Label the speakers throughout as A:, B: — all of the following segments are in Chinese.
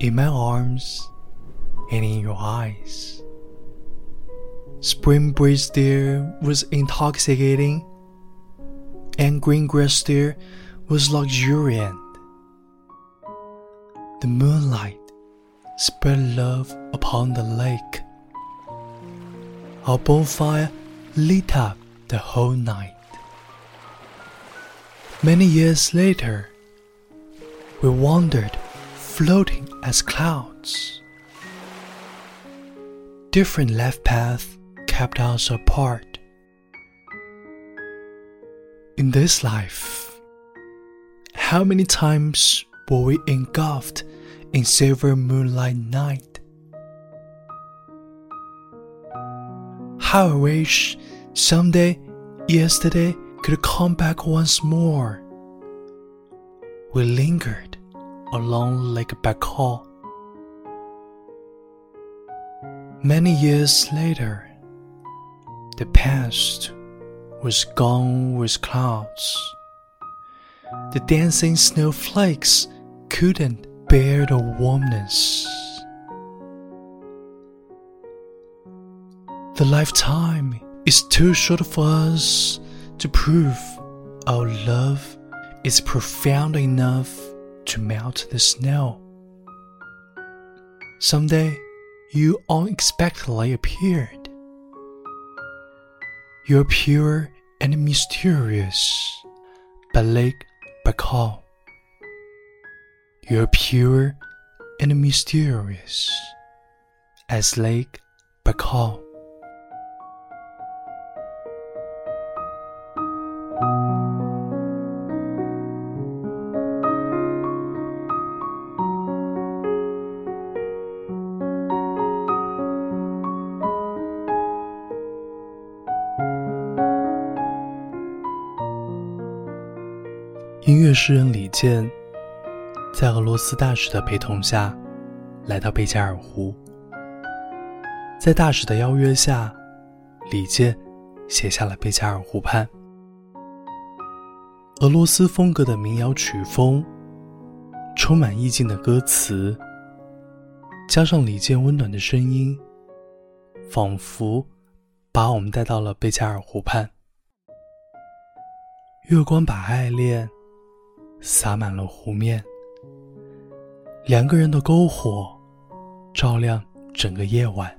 A: in my arms and in your eyes. Spring breeze there was intoxicating, and green grass there was luxuriant. The moonlight spread love upon the lake. Our bonfire lit up the whole night. Many years later, we wandered floating as clouds. Different life paths kept us apart. In this life, how many times were we engulfed in silver moonlight night? How I wish someday yesterday could come back once more. We lingered along Lake Baikal. Many years later, the past was gone with clouds. The dancing snowflakes couldn't bear the warmness. The lifetime is too short for us to prove our love is profound enough to melt the snow. Someday, you unexpectedly appeared. You're pure and mysterious, but Lake Baikal. You're pure and mysterious as Lake Baikal. 音乐诗人李健，在俄罗斯大使的陪同下，来到贝加尔湖。在大使的邀约下，李健写下了《贝加尔湖畔》。俄罗斯风格的民谣曲风，充满意境的歌词，加上李健温暖的声音，仿佛把我们带到了贝加尔湖畔。月光把爱恋。洒满了湖面，两个人的篝火照亮整个夜晚。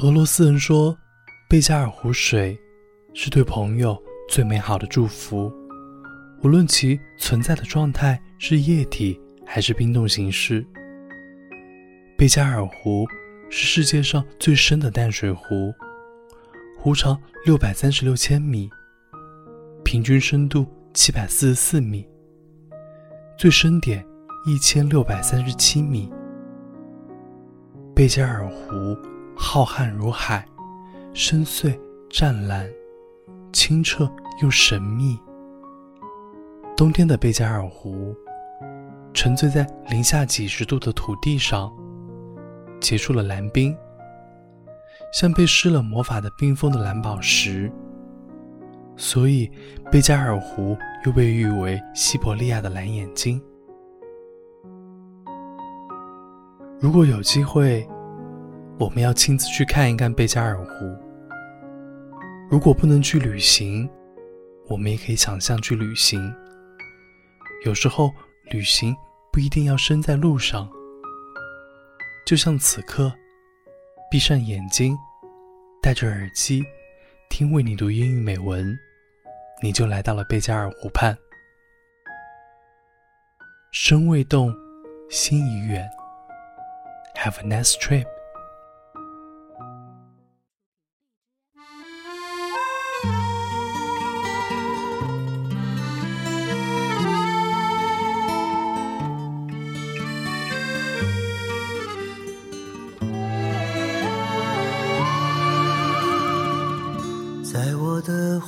A: 俄罗斯人说，贝加尔湖水是对朋友最美好的祝福。无论其存在的状态是液体还是冰冻形式，贝加尔湖是世界上最深的淡水湖，湖长六百三十六千米，平均深度七百四十四米，最深点一千六百三十七米。贝加尔湖浩瀚如海，深邃湛蓝，清澈又神秘。冬天的贝加尔湖，沉醉在零下几十度的土地上，结出了蓝冰，像被施了魔法的冰封的蓝宝石。所以，贝加尔湖又被誉为西伯利亚的蓝眼睛。如果有机会，我们要亲自去看一看贝加尔湖。如果不能去旅行，我们也可以想象去旅行。有时候旅行不一定要身在路上，就像此刻，闭上眼睛，戴着耳机，听为你读英语美文，你就来到了贝加尔湖畔。身未动，心已远。Have a nice trip.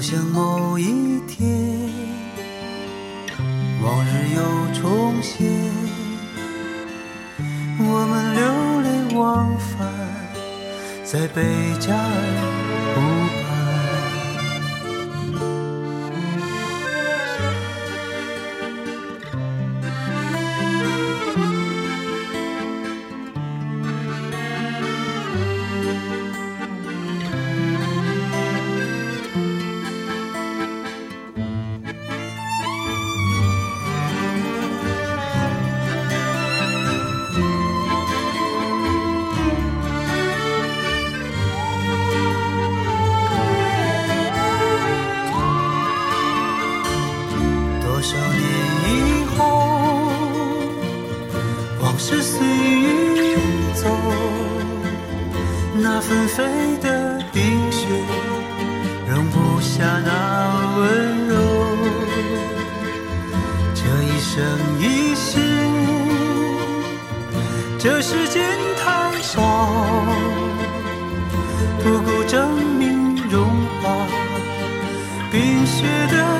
B: 好像，某一天。往日又重现，我们流连忘返在贝加尔纷飞的冰雪容不下那温柔。这一生一世，这时间太少，不够证明融化冰雪的